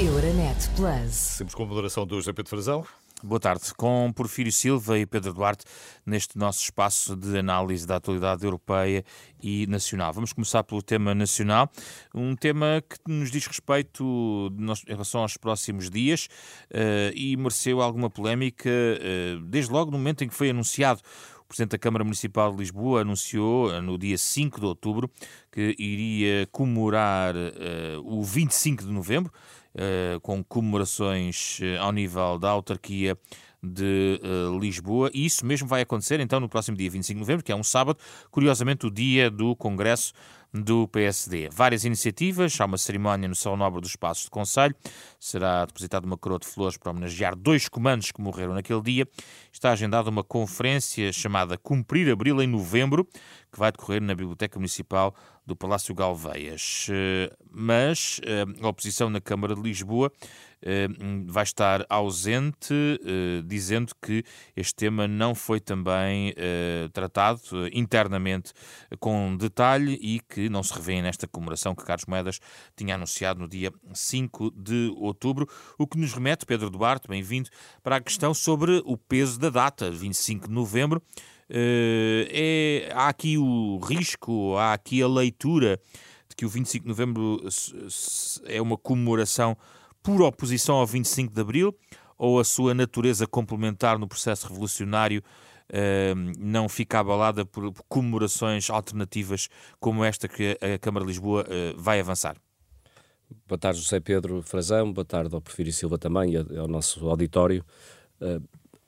Euronet Plus. Sempre com a moderação do José Pedro Frazão. Boa tarde. Com Porfírio Silva e Pedro Duarte neste nosso espaço de análise da atualidade europeia e nacional. Vamos começar pelo tema nacional, um tema que nos diz respeito em relação aos próximos dias uh, e mereceu alguma polémica uh, desde logo no momento em que foi anunciado o Presidente da Câmara Municipal de Lisboa anunciou eh, no dia 5 de outubro que iria comemorar uh, o 25 de novembro, uh, com comemorações uh, ao nível da autarquia de Lisboa. E isso mesmo vai acontecer então no próximo dia 25 de novembro, que é um sábado, curiosamente o dia do Congresso do PSD. Várias iniciativas, há uma cerimónia no Salão Nobre dos Passos de Conselho, será depositada uma coroa de flores para homenagear dois comandos que morreram naquele dia. Está agendada uma conferência chamada Cumprir Abril em Novembro, que vai decorrer na Biblioteca Municipal do Palácio Galveias. Eh, mas eh, a oposição na Câmara de Lisboa eh, vai estar ausente, dizendo que este tema não foi também tratado internamente com detalhe e que não se revê nesta comemoração que Carlos Moedas tinha anunciado no dia 5 de outubro, o que nos remete, Pedro Duarte, bem-vindo, para a questão sobre o peso da data, 25 de novembro. Uh, é, há aqui o risco, há aqui a leitura de que o 25 de novembro é uma comemoração por oposição ao 25 de abril ou a sua natureza complementar no processo revolucionário uh, não fica abalada por comemorações alternativas como esta que a Câmara de Lisboa uh, vai avançar? Boa tarde, José Pedro Frazão, boa tarde ao Porfírio Silva também e ao nosso auditório.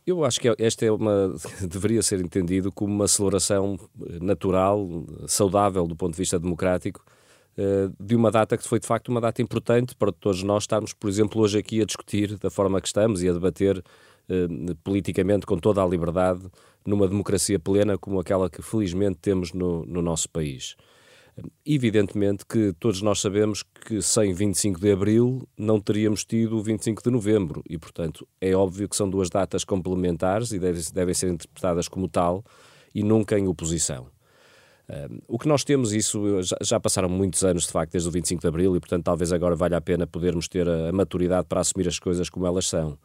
Eu acho que é, esta é uma deveria ser entendido como uma celebração eh, natural, saudável do ponto de vista democrático, eh, de uma data que foi de facto uma data importante para todos nós estarmos, por exemplo, hoje aqui a discutir da forma que estamos e a debater eh, politicamente com toda a liberdade numa democracia plena como aquela que felizmente temos no, no nosso país. Evidentemente que todos nós sabemos que sem 25 de abril não teríamos tido o 25 de novembro e, portanto, é óbvio que são duas datas complementares e devem, devem ser interpretadas como tal e nunca em oposição. O que nós temos, isso já, já, passaram muitos anos, de facto, desde o 25 de Abril, e portanto talvez agora valha a pena podermos ter a, a maturidade para assumir as coisas como elas são.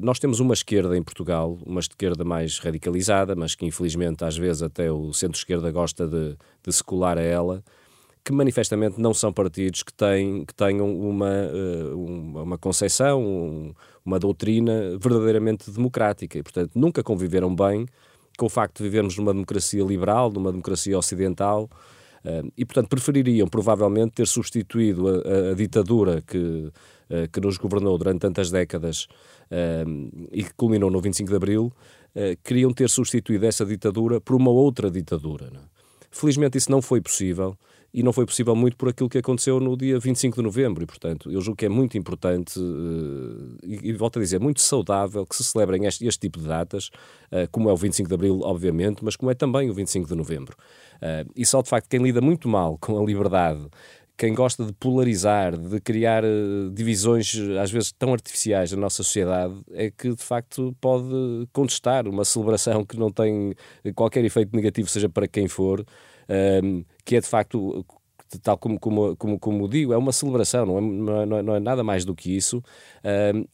Nós temos uma esquerda em Portugal, uma esquerda mais radicalizada, mas que infelizmente às vezes até o centro-esquerda gosta de, de se colar a ela, que manifestamente não são partidos que, têm, que tenham uma, eh, uma concepção, uma doutrina verdadeiramente democrática. E, portanto, nunca conviveram bem com o facto de vivermos numa democracia liberal, numa democracia ocidental, eh, e, portanto, prefeririam provavelmente ter substituído a, a, ditadura que, que nos governou durante tantas décadas e que culminou no 25 de Abril, queriam ter substituído essa ditadura por uma outra ditadura. É? Felizmente isso não foi possível e não foi possível muito por aquilo que aconteceu no dia 25 de novembro. E, portanto, eu julgo que é muito importante e, e, volto a dizer, muito saudável que se celebrem este, este tipo de datas, como é o 25 de abril, obviamente, mas como é também o 25 de novembro. E só, de facto, quem lida muito mal com a liberdade quem gosta de polarizar, de criar divisões às vezes tão artificiais na nossa sociedade, é que de facto pode contestar uma celebração que não tem qualquer efeito negativo, seja para quem for, que é de facto tal como, como, como, como digo, é uma celebração, não é, não é, não é nada mais do que isso.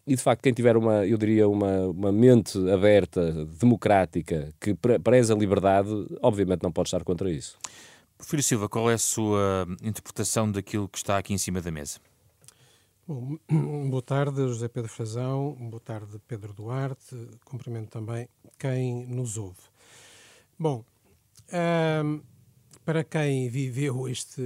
e de facto, quem tiver uma, eu diria, uma, uma mente aberta, democrática, que preza a liberdade, obviamente não pode estar contra isso. Porfírio Silva, qual é a sua interpretação daquilo que está aqui em cima da mesa? Bom, boa tarde, José Pedro Frazão, boa tarde, Pedro Duarte, cumprimento também quem nos ouve. Bom, para quem viveu este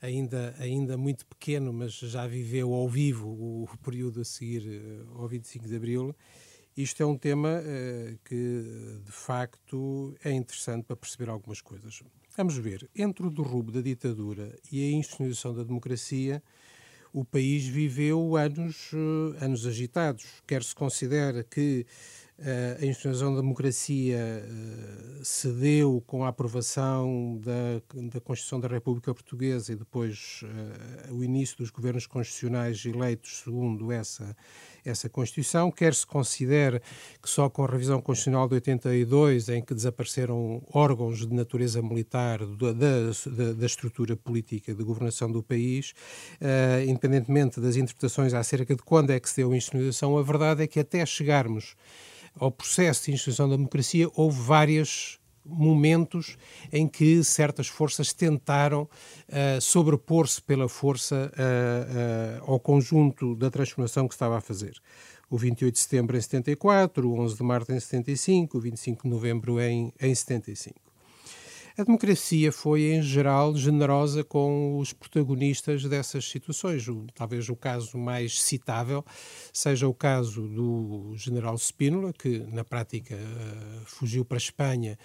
ainda, ainda muito pequeno, mas já viveu ao vivo o, o período a seguir eh, ao 25 de Abril, isto é um tema uh, que de facto é interessante para perceber algumas coisas. Vamos ver, entre o derrubo da ditadura e a instituição da democracia, o país viveu anos, uh, anos agitados. Quer se considera que a instituição da democracia se deu com a aprovação da, da Constituição da República Portuguesa e depois o início dos governos constitucionais eleitos segundo essa essa Constituição, quer se considere que só com a revisão constitucional de 82, em que desapareceram órgãos de natureza militar da, da, da estrutura política de governação do país, uh, independentemente das interpretações acerca de quando é que se deu a instituição, a verdade é que até chegarmos ao processo de instituição da democracia houve várias momentos em que certas forças tentaram uh, sobrepor-se pela força uh, uh, ao conjunto da transformação que estava a fazer. O 28 de setembro em 74, o 11 de março em 75, o 25 de novembro em, em 75. A democracia foi, em geral, generosa com os protagonistas dessas situações. O, talvez o caso mais citável seja o caso do general Spínola, que, na prática, uh, fugiu para a Espanha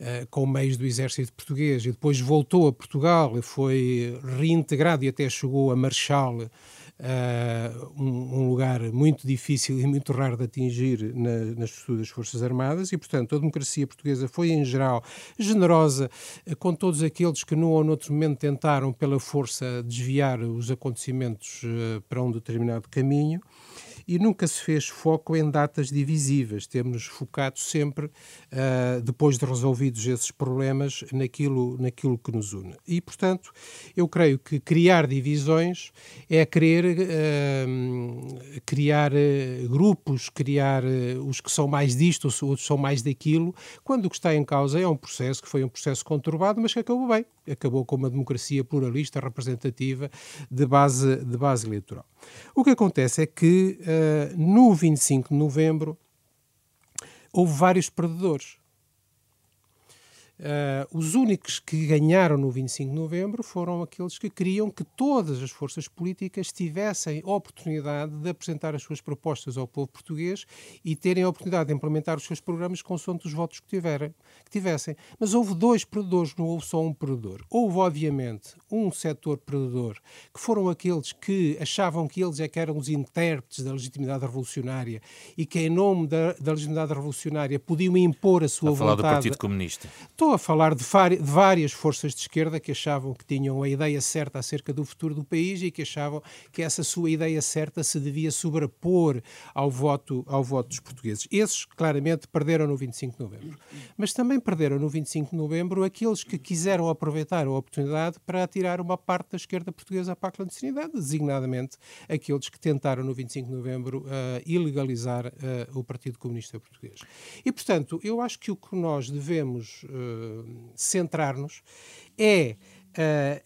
uh, com meios do exército português e depois voltou a Portugal e foi reintegrado e até chegou a Marechal uh, um, um, lugar muito difícil e muito raro de atingir na, nas estruturas Forças Armadas e, portanto, a democracia portuguesa foi, em geral, generosa com todos aqueles que, num ou noutro momento, tentaram, pela força, desviar os acontecimentos uh, para um determinado caminho e nunca se fez foco em datas divisivas. Temos focado sempre, uh, depois de resolvidos esses problemas, naquilo, naquilo que nos une. E, portanto, eu creio que criar divisões é querer uh, criar uh, grupos, criar os que são mais disto, os outros são mais daquilo, quando o que está em causa é um processo que foi um processo conturbado, mas que acabou bem. Acabou com uma democracia pluralista, representativa, de base, de base eleitoral. O que acontece é que uh, no 25 de novembro houve vários perdedores. Uh, os únicos que ganharam no 25 de novembro foram aqueles que queriam que todas as forças políticas tivessem a oportunidade de apresentar as suas propostas ao povo português e terem a oportunidade de implementar os seus programas consoante os votos que, tiverem, que tivessem. Mas houve dois perdedores, não houve só um perdedor. Houve, obviamente, um setor perdedor, que foram aqueles que achavam que eles é que eram os intérpretes da legitimidade revolucionária e que, em nome da, da legitimidade revolucionária, podiam impor a sua a vontade. falar do Partido Comunista. A falar de, várias forças de esquerda que achavam que tinham a ideia certa acerca do futuro do país e que achavam que essa sua ideia certa se devia sobrepor ao voto, ao voto dos portugueses. Esses, claramente, perderam no 25 de novembro. Mas também perderam no 25 de novembro aqueles que quiseram aproveitar a oportunidade para tirar uma parte da esquerda portuguesa para a clandestinidade, designadamente aqueles que tentaram no 25 de novembro uh, ilegalizar uh, o Partido Comunista Português. E, portanto, eu acho que o que nós devemos uh, centrar-nos é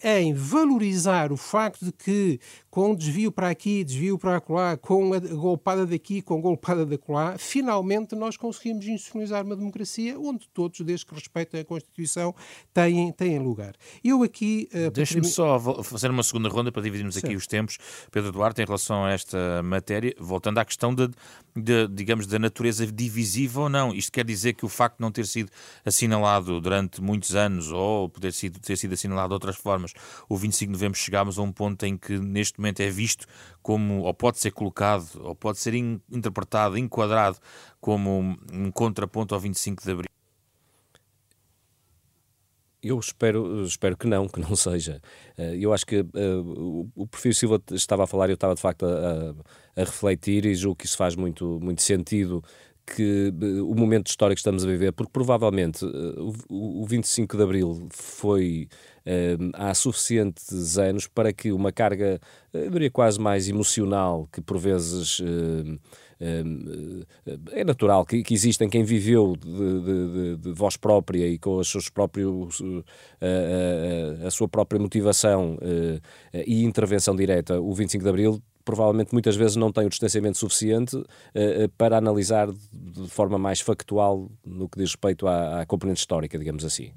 em valorizar o facto de que com desvio para aqui, desvio para lá, com a golpada daqui, com a golpada da lá, finalmente nós conseguimos institucionalizar uma democracia onde todos, desde que respeitem a Constituição, têm, têm lugar. Eu aqui... Uh, Deixe-me só fazer uma segunda ronda para dividirmos aqui os tempos. Pedro Duarte, em relação a esta matéria, voltando à questão de, de, digamos, da natureza divisiva ou não. Isto quer dizer que o facto de não ter sido assinalado durante muitos anos ou poder sido, ter sido assinalado outras formas, o 25 de novembro chegámos a um ponto em que neste momento é visto como, ou pode ser colocado, ou pode ser in, interpretado, enquadrado como um contraponto ao 25 de Abril? Eu espero, espero que não, que não seja. Eh, eu acho que uh, o Perfil Silva estava a falar, eu estava de facto a, a, refletir e julgo que isso faz muito, muito sentido que uh, o momento histórico que estamos a viver, porque provavelmente uh, o, o 25 de Abril foi há suficientes anos para que uma carga, eu diria quase mais emocional, que por vezes é natural que, existem quem viveu de, de, de, voz própria e com os seus próprios, a sua própria motivação e intervenção direta o 25 de Abril provavelmente muitas vezes não tem o distanciamento suficiente uh, para analisar de forma mais factual no que diz respeito à, à componente histórica, digamos assim.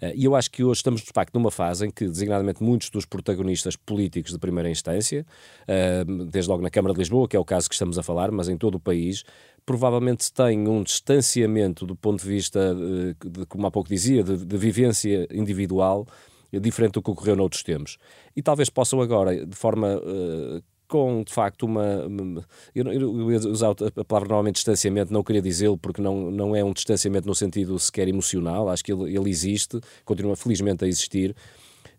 Uh, e eu acho que hoje estamos, de facto, numa fase em que, designadamente, muitos dos protagonistas políticos de primeira instância, uh, desde logo na Câmara de Lisboa, que é o caso que estamos a falar, mas em todo o país, provavelmente têm um distanciamento do ponto de vista, de, como há pouco dizia, de, de vivência individual diferente do que ocorreu noutros tempos. E talvez possam agora, de forma uh, com, de facto, uma. Eu, eu ia usar a palavra normalmente distanciamento, não queria dizê-lo, porque não, não é um distanciamento no sentido sequer emocional, acho que ele, ele existe, continua felizmente a existir,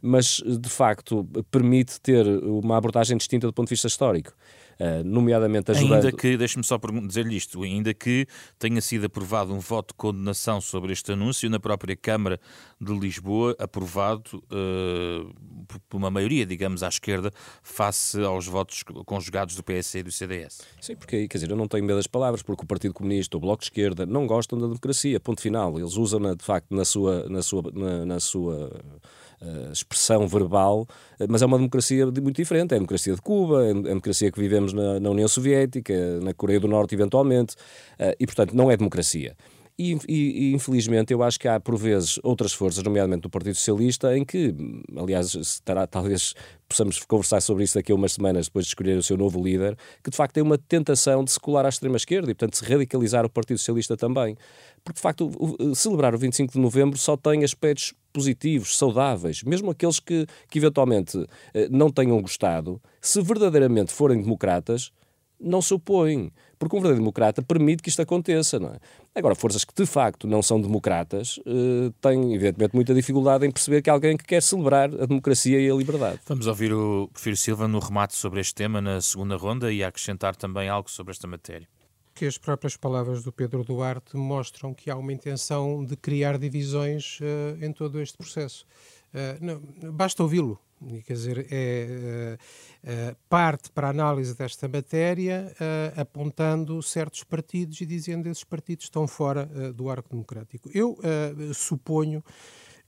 mas de facto permite ter uma abordagem distinta do ponto de vista histórico. Uh, nomeadamente ajudando... Ainda que, deixe-me só dizer-lhe isto, ainda que tenha sido aprovado um voto de condenação sobre este anúncio na própria Câmara de Lisboa, aprovado uh, por uma maioria, digamos, à esquerda, face aos votos conjugados do PS e do CDS. Sim, porque, quer dizer, eu não tenho medo das palavras, porque o Partido Comunista, o Bloco de Esquerda, não gostam da democracia, ponto final. Eles usam-na, de facto, na sua, na sua, na, na sua uh, expressão verbal, mas é uma democracia muito diferente. É a democracia de Cuba, é a democracia que vivemos na, na União Soviética, na Coreia do Norte, eventualmente, uh, e, portanto, não é democracia. E, e, infelizmente eu acho que há por vezes outras forças, nomeadamente do Partido Socialista, em que, aliás, talvez possamos conversar sobre isso daqui a umas semanas depois de escolher o seu novo líder, que de facto tem uma tentação de se colar à extrema-esquerda e, portanto, se radicalizar o Partido Socialista também. Porque, de facto, o, o, celebrar o 25 de novembro só tem aspectos positivos, saudáveis, mesmo aqueles que, que eventualmente eh, não tenham gostado, se verdadeiramente forem democratas, não se opõem, porque um verdadeiro democrata permite que isto aconteça. Não é? Agora, forças que de facto não são democratas uh, têm, evidentemente, muita dificuldade em perceber que há alguém que quer celebrar a democracia e a liberdade. Vamos ouvir o Prefiro Silva no remate sobre este tema na segunda ronda e acrescentar também algo sobre esta matéria. Que as próprias palavras do Pedro Duarte mostram que há uma intenção de criar divisões uh, em todo este processo. Uh, não, basta ouvi-lo. Quer dizer, é, uh, parte para a análise desta matéria uh, apontando certos partidos e dizendo que esses partidos estão fora do arco democrático. Eu suponho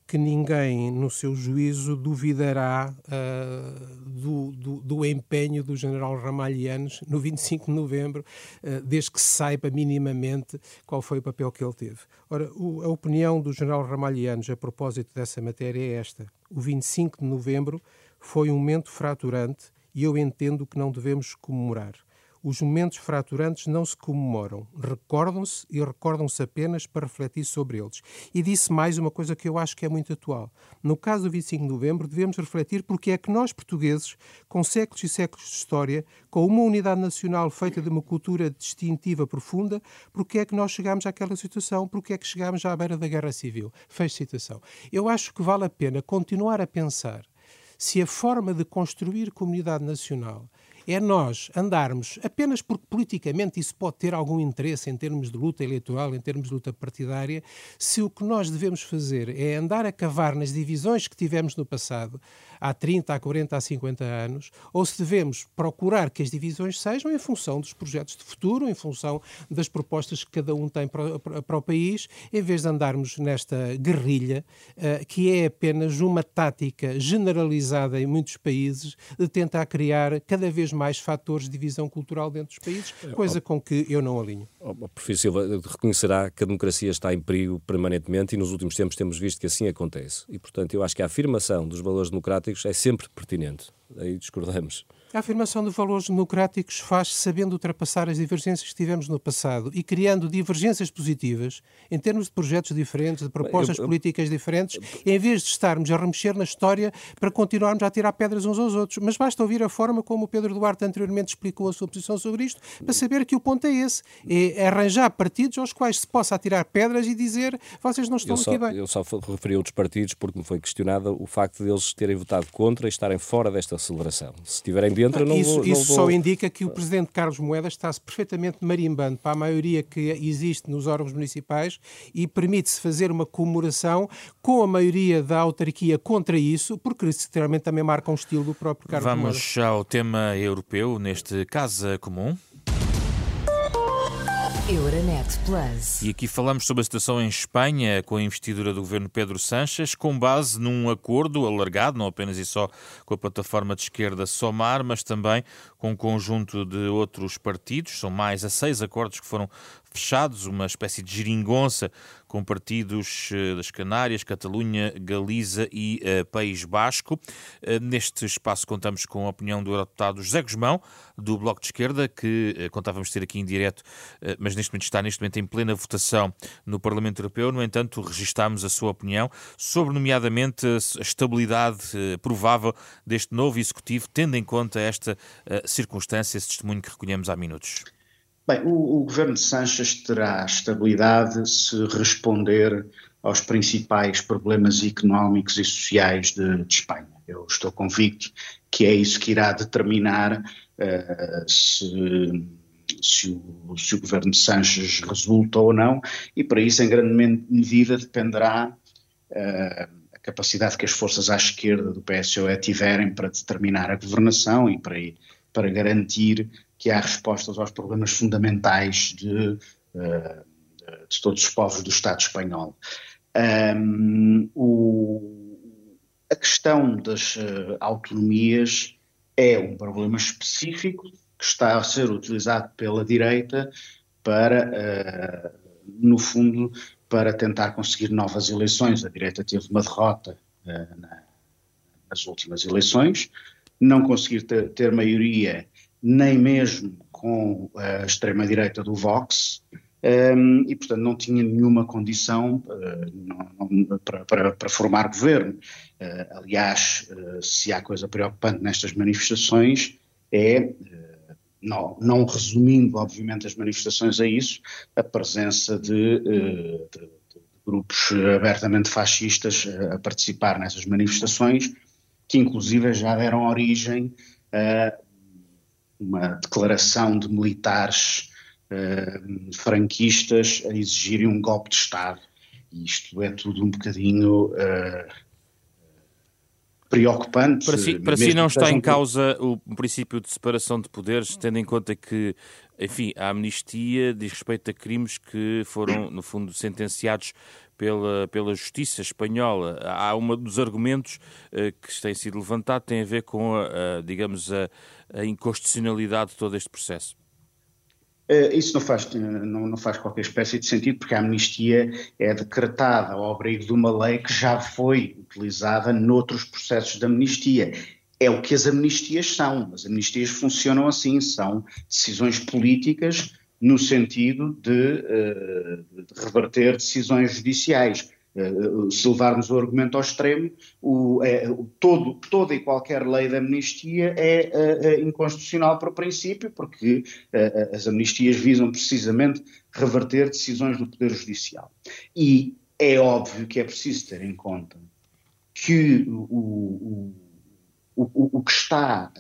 que ninguém, no seu juízo, duvidará uh, do, do, do, empenho do general Ramalhianos no 25 de novembro, uh, desde que se saiba minimamente qual foi o papel que ele teve. Ora, o, a opinião do general Ramalhianos a propósito dessa matéria é esta. O 25 de novembro foi um momento fraturante e eu entendo que não devemos comemorar. Os momentos fraturantes não se comemoram, recordam-se e recordam-se apenas para refletir sobre eles. E disse mais uma coisa que eu acho que é muito atual. No caso do 25 de novembro, devemos refletir porque é que nós, portugueses, com séculos e séculos de história, com uma unidade nacional feita de uma cultura distintiva profunda, porque é que nós chegámos àquela situação, porque é que chegámos à beira da guerra civil. Fez citação. Eu acho que vale a pena continuar a pensar se a forma de construir comunidade nacional é nós andarmos apenas porque politicamente isso pode ter algum interesse em termos de luta eleitoral, em termos de luta partidária, se o que nós devemos fazer é andar a cavar nas divisões que tivemos no passado, há 30, há 40, há 50 anos, ou se devemos procurar que as divisões sejam em função dos projetos de futuro, em função das propostas que cada um tem para, para, o país, em vez de andarmos nesta guerrilha, uh, que é apenas uma tática generalizada em muitos países de tentar criar cada vez mais fatores de divisão cultural dentro dos países, é, coisa com que eu não alinho. Oh, Professor Silva, reconhecerá que a democracia está em perigo permanentemente e nos últimos tempos temos visto que assim acontece. E, portanto, eu acho que a afirmação dos valores democráticos é sempre pertinente. Aí discordamos. A afirmação de valores democráticos faz sabendo ultrapassar as divergências que tivemos no passado e criando divergências positivas em termos de projetos diferentes, de propostas eu, eu, políticas diferentes, em vez de estarmos a remexer na história para continuarmos a tirar pedras uns aos outros. Mas basta ouvir a forma como o Pedro Duarte anteriormente explicou a sua posição sobre isto para saber que o ponto é esse: é arranjar partidos aos quais se possa atirar pedras e dizer vocês não estão só, aqui bem. Eu só referi outros partidos porque me foi questionado o facto de eles terem votado contra e estarem fora desta celebração. Se estiverem dentro, não isso, vou, isso vou... só indica que o presidente Carlos Moedas está-se perfeitamente marimbando para a maioria que existe nos órgãos municipais e permite-se fazer uma comemoração com a maioria da autarquia contra isso, porque literalmente também marca um estilo do próprio Carlos Vamos Moedas. Vamos ao tema europeu, neste Casa Comum. Euronet Plus. E aqui falamos sobre a situação em Espanha com a investidura do governo Pedro Sanches, com base num acordo alargado, não apenas e só com a plataforma de esquerda Somar, mas também com um conjunto de outros partidos. São mais a seis acordos que foram fechados, uma espécie de geringonça com partidos eh, das Canárias, Catalunha, Galiza e uh, País Basco. Uh, neste espaço contamos com a opinião do eurodeputado José Guzmão, do Bloco de Esquerda, que uh, contávamos ter aqui em direto, mas neste momento está neste momento em plena votação no Parlamento Europeu. No entanto, registámos a sua opinião sobre, nomeadamente, a estabilidade provável deste novo Executivo, tendo em conta esta circunstância, esse testemunho que recolhemos há minutos. Bem, o, o governo de Sanches terá estabilidade se responder aos principais problemas económicos e sociais de, de, Espanha. Eu estou convicto que é isso que irá determinar uh, se, se, o, se, o, governo de Sanches resulta ou não, e para isso, em grande medida, dependerá uh, a capacidade que as forças à esquerda do PSOE tiverem para determinar a governação e para, para garantir que há respostas aos problemas fundamentais de, eh, de todos os povos do Estado espanhol. Um, o, a questão das uh, autonomias é um problema específico que está a ser utilizado pela direita para, uh, no fundo, para tentar conseguir novas eleições. A direita teve uma derrota uh, na, nas últimas eleições, não conseguir ter, ter maioria nem mesmo com a extrema-direita do Vox, um, e, portanto, não tinha nenhuma condição uh, não, para, para, para, formar governo. Uh, aliás, uh, se há coisa preocupante nestas manifestações, é, não, não, resumindo, obviamente, as manifestações a isso, a presença de, de, de grupos abertamente fascistas a participar nessas manifestações, que inclusive já deram origem a uma declaração de militares uh, franquistas a exigirem um golpe de Estado. E isto é tudo um bocadinho uh, preocupante. Para si, para si não está em causa o princípio de separação de poderes, tendo em conta que, enfim, a amnistia diz respeito a crimes que foram, no fundo, sentenciados pela, pela justiça espanhola. Há um dos argumentos uh, que tem sido levantado tem a ver com, a, a digamos, a, a inconstitucionalidade de todo este processo. Uh, isso não faz, não, não, faz qualquer espécie de sentido, porque a amnistia é decretada ao abrigo de uma lei que já foi utilizada noutros processos de amnistia. É o que as amnistias são. As amnistias funcionam assim, são decisões políticas no sentido de, eh, de reverter decisões judiciais. Eh, se levarmos o argumento ao extremo, o, é, todo, toda e qualquer lei de amnistia é, é, inconstitucional por princípio, porque é, as amnistias visam precisamente reverter decisões do Poder Judicial. E é óbvio que é preciso ter em conta que o, o, o que está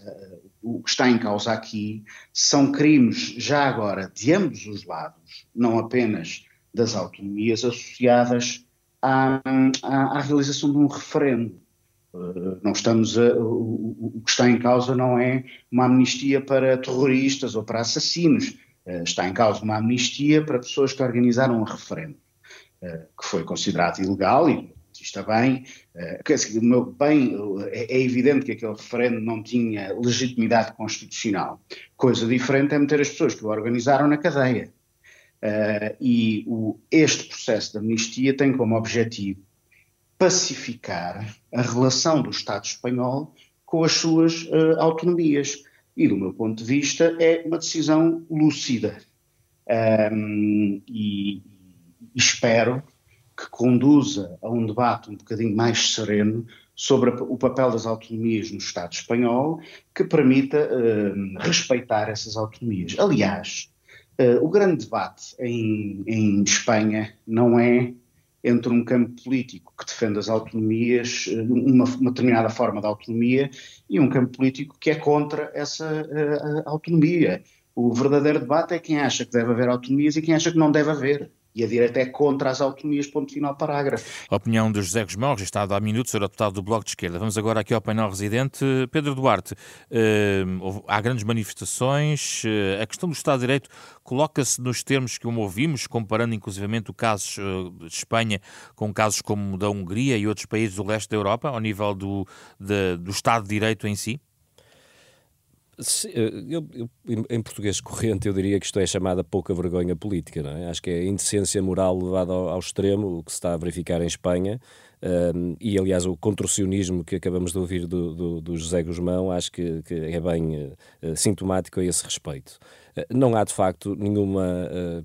o que está em causa aqui são crimes, já agora, de ambos os lados, não apenas das autonomias associadas à, à, à realização de um referendo. Uh, não estamos a, o, o, que está em causa não é uma amnistia para terroristas ou para assassinos, uh, está em causa uma amnistia para pessoas que organizaram um referendo, uh, que foi considerado ilegal e está bem, bem é, é, evidente que aquele referendo não tinha legitimidade constitucional. Coisa diferente é meter as pessoas que o organizaram na cadeia. Uh, e o, este processo de amnistia tem como objetivo pacificar a relação do Estado espanhol com as suas uh, autonomias. E, do meu ponto de vista, é uma decisão lúcida. Um, e, e espero que conduza a um debate um bocadinho mais sereno sobre o papel das autonomias no Estado espanhol, que permita uh, respeitar essas autonomias. Aliás, uh, o grande debate em, em, Espanha não é entre um campo político que defende as autonomias, eh, uma, uma determinada forma de autonomia, e um campo político que é contra essa uh, autonomia. O verdadeiro debate é quem acha que deve haver autonomias e quem acha que não deve haver e a direita é contra as autonomias, ponto final, parágrafo. A opinião de José Guzmão, registrado há minutos, era deputado do Bloco de Esquerda. Vamos agora aqui ao painel residente. Pedro Duarte, eh, há grandes manifestações, eh, a questão do Estado de Direito coloca-se nos termos que ouvimos, comparando inclusivamente o caso eh, de Espanha com casos como da Hungria e outros países do leste da Europa, ao nível do, de, do Estado de Direito em si? Eu, eu, em português corrente, eu diria que isto é chamada pouca vergonha política. Não é? Acho que é indecência moral levada ao, ao extremo, o que se está a verificar em Espanha. Um, e, aliás, o contorcionismo que acabamos de ouvir do, do, do José Guzmão acho que, que é bem uh, sintomático a esse respeito. Uh, não há, de facto, nenhuma. Uh,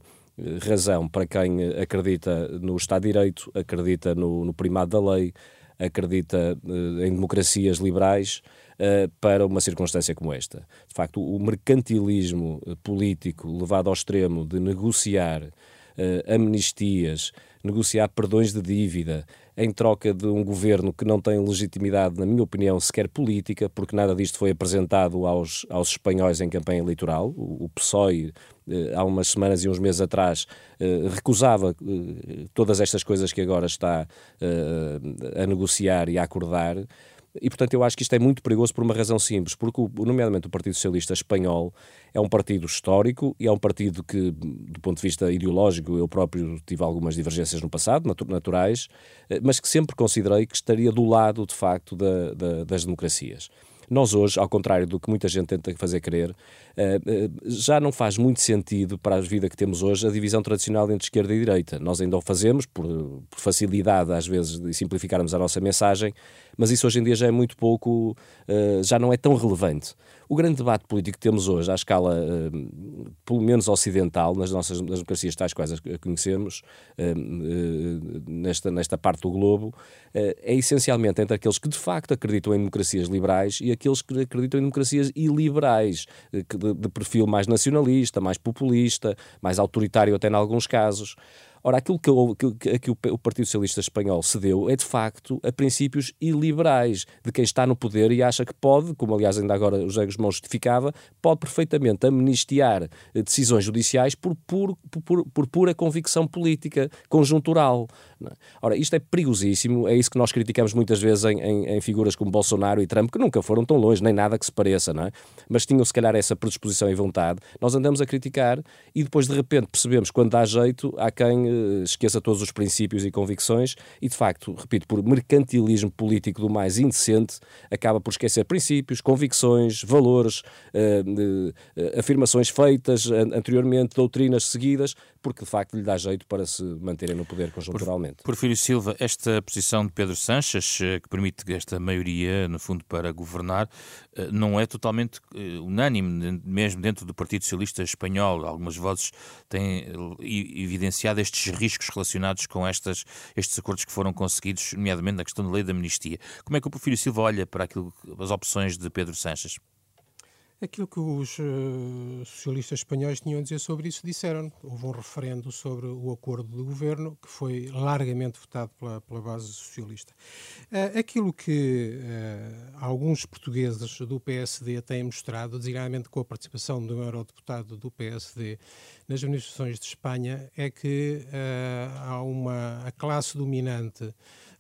razão para quem acredita no Estado de Direito, acredita no, no primado da lei, acredita em democracias liberais, uh, para uma circunstância como esta. De facto, o mercantilismo eh, político levado ao extremo de negociar uh, amnistias, negociar perdões de dívida em troca de um governo que não tem legitimidade, na minha opinião, sequer política, porque nada disto foi apresentado aos, aos espanhóis em campanha eleitoral. O, o PSOE, há umas semanas e uns meses atrás, recusava todas estas coisas que agora está a negociar e a acordar. E, portanto, eu acho que isto é muito perigoso por uma razão simples, porque, nomeadamente, o Partido Socialista Espanhol é um partido histórico e é um partido que, do ponto de vista ideológico, eu próprio tive algumas divergências no passado, naturais, eh, mas que sempre considerei que estaria do lado, de facto, da, da, das democracias. Nós hoje, ao contrário do que muita gente tenta fazer crer, já não faz muito sentido para a vida que temos hoje a divisão tradicional entre esquerda e direita. Nós ainda o fazemos por, por facilidade, às vezes, de simplificarmos a nossa mensagem, mas isso hoje em dia já é muito pouco, eh, já não é tão relevante. O grande debate político que temos hoje, à escala, pelo menos ocidental, nas nossas democracias tais quais as conhecemos, nesta, nesta parte do globo, é essencialmente entre aqueles que de facto acreditam em democracias liberais e aqueles que acreditam em democracias iliberais, de, de perfil mais nacionalista, mais populista, mais autoritário até em alguns casos. Ora, aquilo que, que, que, o Partido Socialista Espanhol cedeu é, de facto, a princípios iliberais de quem está no poder e acha que pode, como aliás ainda agora o José Guzmão justificava, pode perfeitamente amnistiar eh, decisões judiciais por, por, por, por pura convicção política, conjuntural. É? Ora, isto é perigosíssimo, é isso que nós criticamos muitas vezes em, em, em, figuras como Bolsonaro e Trump, que nunca foram tão longe, nem nada que se pareça, é? mas tinham se calhar essa predisposição e vontade. Nós andamos a criticar e depois de repente percebemos quando dá jeito, há quem eh, esqueça todos os princípios e convicções e, de facto, repito, por mercantilismo político do mais indecente, acaba por esquecer princípios, convicções, valores, eh, eh, afirmações feitas anteriormente, doutrinas seguidas, porque de facto lhe dá jeito para se manterem no poder conjunturalmente. Porfírio Silva, esta posição de Pedro Sanches, que permite esta maioria, no fundo, para governar, não é totalmente unânime, mesmo dentro do Partido Socialista Espanhol. Algumas vozes têm evidenciado estes riscos relacionados com estas, estes acordos que foram conseguidos, nomeadamente na questão da lei da amnistia. Como é que o Porfírio Silva olha para aquilo, as opções de Pedro Sanches? Aquilo que os uh, socialistas espanhóis tinham a dizer sobre isso disseram. Houve um referendo sobre o acordo de governo que foi largamente votado pela, pela base socialista. Uh, aquilo que uh, alguns portugueses do PSD têm mostrado, designadamente com a participação de um eurodeputado do PSD nas manifestações de Espanha, é que há uma a classe dominante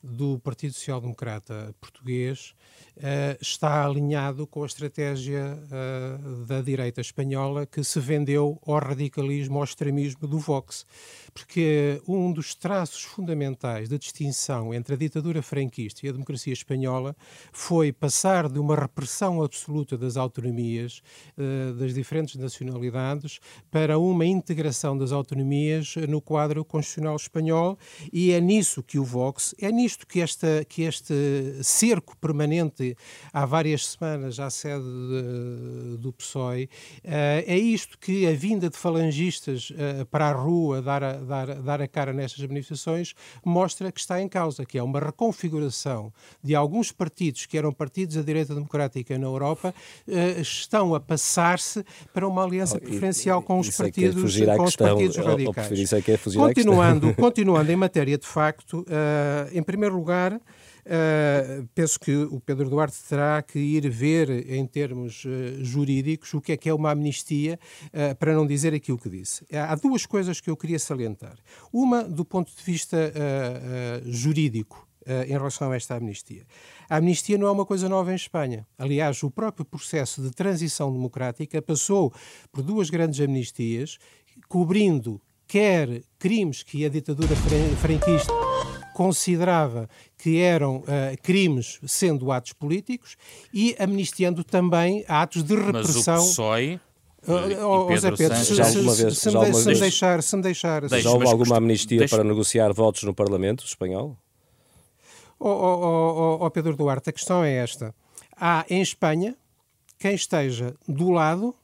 do Partido Social Democrata português uh, está alinhado com a estratégia uh, da direita espanhola que se vendeu ao radicalismo, ao extremismo do Vox. Porque um dos traços fundamentais da distinção entre a ditadura franquista e a democracia espanhola foi passar de uma repressão absoluta das autonomias, uh, das diferentes nacionalidades, para uma integração das autonomias no quadro constitucional espanhol e é nisso que o Vox, é nisto que, esta, que este cerco permanente há várias semanas à sede de, do PSOE, eh, é isto que a vinda de falangistas eh, para a rua dar a, dar, dar a cara nestas manifestações mostra que está em causa, que é uma reconfiguração de alguns partidos que eram partidos da direita democrática na Europa, eh, estão a passar-se para uma aliança oh, preferencial com os é é partidos, é com os partidos radicais. É continuando, continuando em matéria de facto, em primeiro lugar, Uh, penso que o Pedro Duarte terá que ir ver, em termos uh, jurídicos, o que é que é uma amnistia, uh, para não dizer aquilo que disse. Há duas coisas que eu queria salientar. Uma, do ponto de vista jurídico, em relação a esta amnistia. A amnistia não é uma coisa nova em Espanha. Aliás, o próprio processo de transição democrática passou por duas grandes amnistias, cobrindo quer crimes que a ditadura franquista considerava que eram uh, crimes sendo atos políticos e amnistiando também atos de repressão. Mas o PSOE Oh, oh, Zé Pedro, se, já alguma vez, se, já alguma se, vez, deixar, se me deixar... Já houve alguma amnistia deixa... para negociar votos no Parlamento espanhol? Oh, oh, oh, Pedro Duarte, a questão é esta. Há em Espanha quem esteja do lado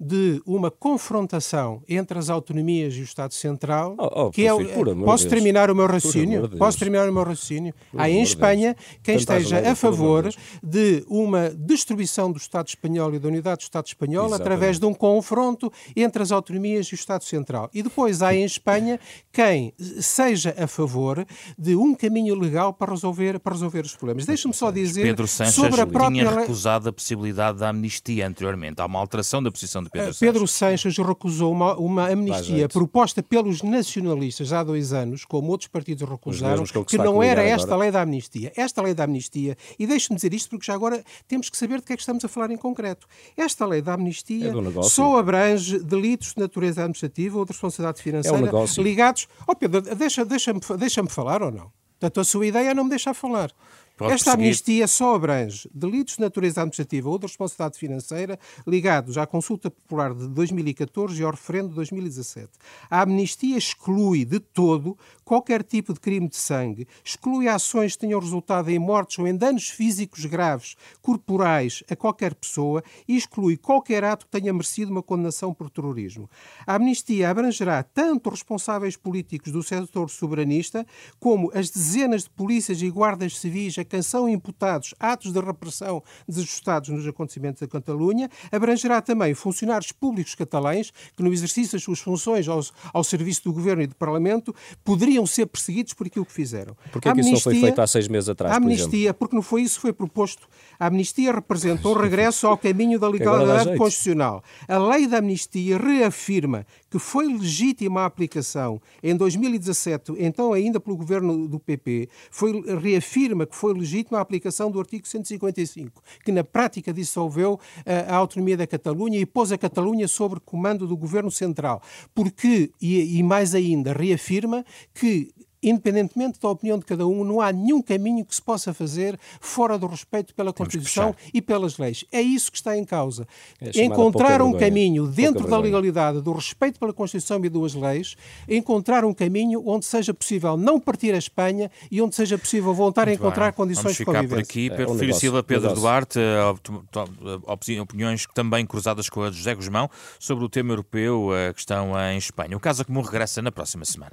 de uma confrontação entre as autonomias e o Estado Central, oh, oh, que é, posso Deus. terminar o meu raciocínio? Posso terminar o meu raciocínio? Há em Espanha quem esteja a favor de uma destruição do Estado espanhol e da unidade do Estado espanhol Exatamente. através de um confronto entre as autonomias e o Estado Central. E depois há em Espanha quem seja a favor de um caminho legal para resolver, para resolver os problemas. Deixe-me só dizer Pedro Sanches sobre a própria... tinha recusado a possibilidade da amnistia anteriormente. Há uma alteração da posição Pedro, Pedro Sanches recusou uma, uma amnistia proposta pelos nacionalistas há dois anos, como outros partidos recusaram, que, que não era esta agora. lei da amnistia. Esta lei da amnistia, e deixe-me dizer isto porque já agora temos que saber de que é que estamos a falar em concreto. Esta lei da amnistia é só abrange delitos de natureza administrativa ou de responsabilidade financeira é ligados. Oh Pedro, deixa-me deixa deixa falar ou não? Portanto, a sua ideia é não me deixar falar. Pode Esta amnistia só abrange delitos de natureza administrativa ou de responsabilidade financeira ligados à consulta popular de 2014 e ao referendo de 2017. A amnistia exclui de todo qualquer tipo de crime de sangue, exclui ações que tenham resultado em mortes ou em danos físicos graves, corporais, a qualquer pessoa e exclui qualquer ato que tenha merecido uma condenação por terrorismo. A amnistia abrangerá tanto responsáveis políticos do setor soberanista como as dezenas de polícias e guardas civis a quem são imputados atos de repressão desajustados nos acontecimentos da Catalunha, abrangerá também funcionários públicos catalães que, no exercício das suas funções ao, ao serviço do Governo e do Parlamento, poderiam ser perseguidos por aquilo que fizeram. Porquê que isso não foi feito há seis meses atrás, A amnistia, por porque não foi isso que foi proposto. A amnistia representa um regresso ao caminho da legalidade constitucional. A lei da amnistia reafirma que foi legítima a aplicação em 2017, então ainda pelo governo do PP, foi, reafirma que foi legítima aplicação do artigo 155, que na prática dissolveu a, eh, a autonomia da Catalunha e pôs a Catalunha sobre comando do governo central. Porque, e, e mais ainda, reafirma que independentemente da opinião de cada um, não há nenhum caminho que se possa fazer fora do respeito pela Constituição e pelas leis. É isso que está em causa. É encontrar um caminho dentro da legalidade, do respeito pela Constituição e das leis, encontrar um caminho onde seja possível não partir a Espanha e onde seja possível voltar Muito a encontrar bem. condições de convivência. por aqui. Pedro é, um Filho Silva, Pedro Duarte, eh, opiniões também cruzadas com a de José Guzmão sobre o tema europeu, a questão em Espanha. O caso Comum regressa na próxima semana.